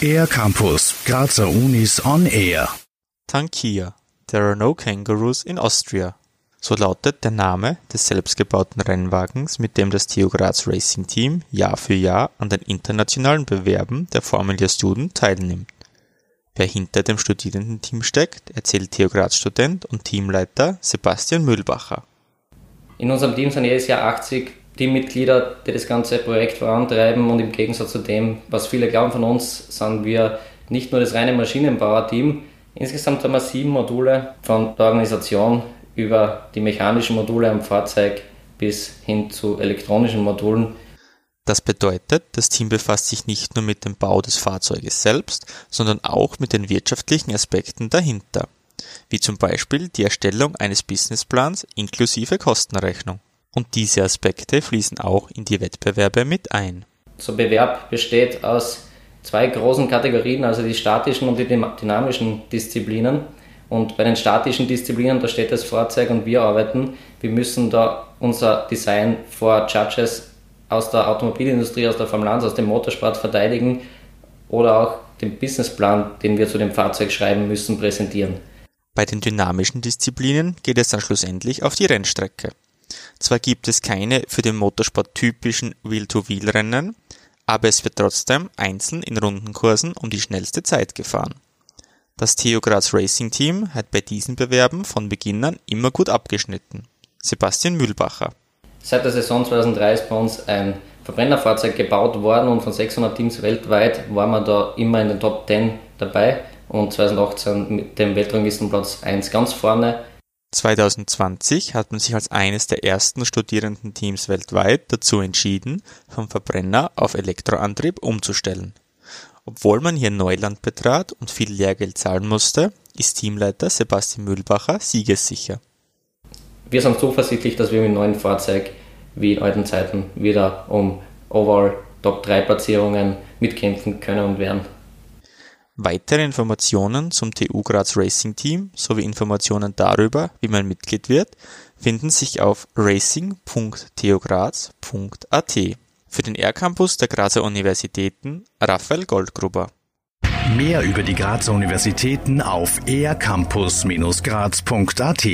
Air Campus, Grazer Unis on Air. Tankia. There are no kangaroos in Austria. So lautet der Name des selbstgebauten Rennwagens, mit dem das TU Graz Racing Team Jahr für Jahr an den internationalen Bewerben der Formel Year Student teilnimmt. Wer hinter dem Studierendenteam steckt, erzählt TU Graz Student und Teamleiter Sebastian Mühlbacher. In unserem Team sind jedes Jahr 80 Teammitglieder, die das ganze Projekt vorantreiben und im Gegensatz zu dem, was viele glauben von uns, sind wir nicht nur das reine Maschinenbauer-Team. Insgesamt haben wir sieben Module von der Organisation über die mechanischen Module am Fahrzeug bis hin zu elektronischen Modulen. Das bedeutet, das Team befasst sich nicht nur mit dem Bau des Fahrzeuges selbst, sondern auch mit den wirtschaftlichen Aspekten dahinter, wie zum Beispiel die Erstellung eines Businessplans inklusive Kostenrechnung. Und diese Aspekte fließen auch in die Wettbewerbe mit ein. So Bewerb besteht aus zwei großen Kategorien, also die statischen und die dynamischen Disziplinen. Und bei den statischen Disziplinen, da steht das Fahrzeug und wir arbeiten. Wir müssen da unser Design vor Judges aus der Automobilindustrie, aus der Formel 1, aus dem Motorsport verteidigen oder auch den Businessplan, den wir zu dem Fahrzeug schreiben müssen, präsentieren. Bei den dynamischen Disziplinen geht es dann schlussendlich auf die Rennstrecke. Zwar gibt es keine für den Motorsport typischen Wheel-to-Wheel-Rennen, aber es wird trotzdem einzeln in Rundenkursen um die schnellste Zeit gefahren. Das Theo Graz Racing Team hat bei diesen Bewerben von Beginn an immer gut abgeschnitten. Sebastian Mühlbacher. Seit der Saison 2003 ist bei uns ein Verbrennerfahrzeug gebaut worden und von 600 Teams weltweit waren wir da immer in den Top 10 dabei und 2018 mit dem Weltranglistenplatz 1 ganz vorne. 2020 hat man sich als eines der ersten Studierendenteams weltweit dazu entschieden, vom Verbrenner auf Elektroantrieb umzustellen. Obwohl man hier Neuland betrat und viel Lehrgeld zahlen musste, ist Teamleiter Sebastian Mühlbacher siegessicher. Wir sind zuversichtlich, dass wir mit neuen Fahrzeug wie in alten Zeiten wieder um Overall Top 3 Platzierungen mitkämpfen können und werden. Weitere Informationen zum TU Graz Racing Team sowie Informationen darüber, wie man Mitglied wird, finden sich auf racing.theograz.at. Für den R-Campus der Grazer Universitäten Raphael Goldgruber. Mehr über die Grazer Universitäten auf ercampus-graz.at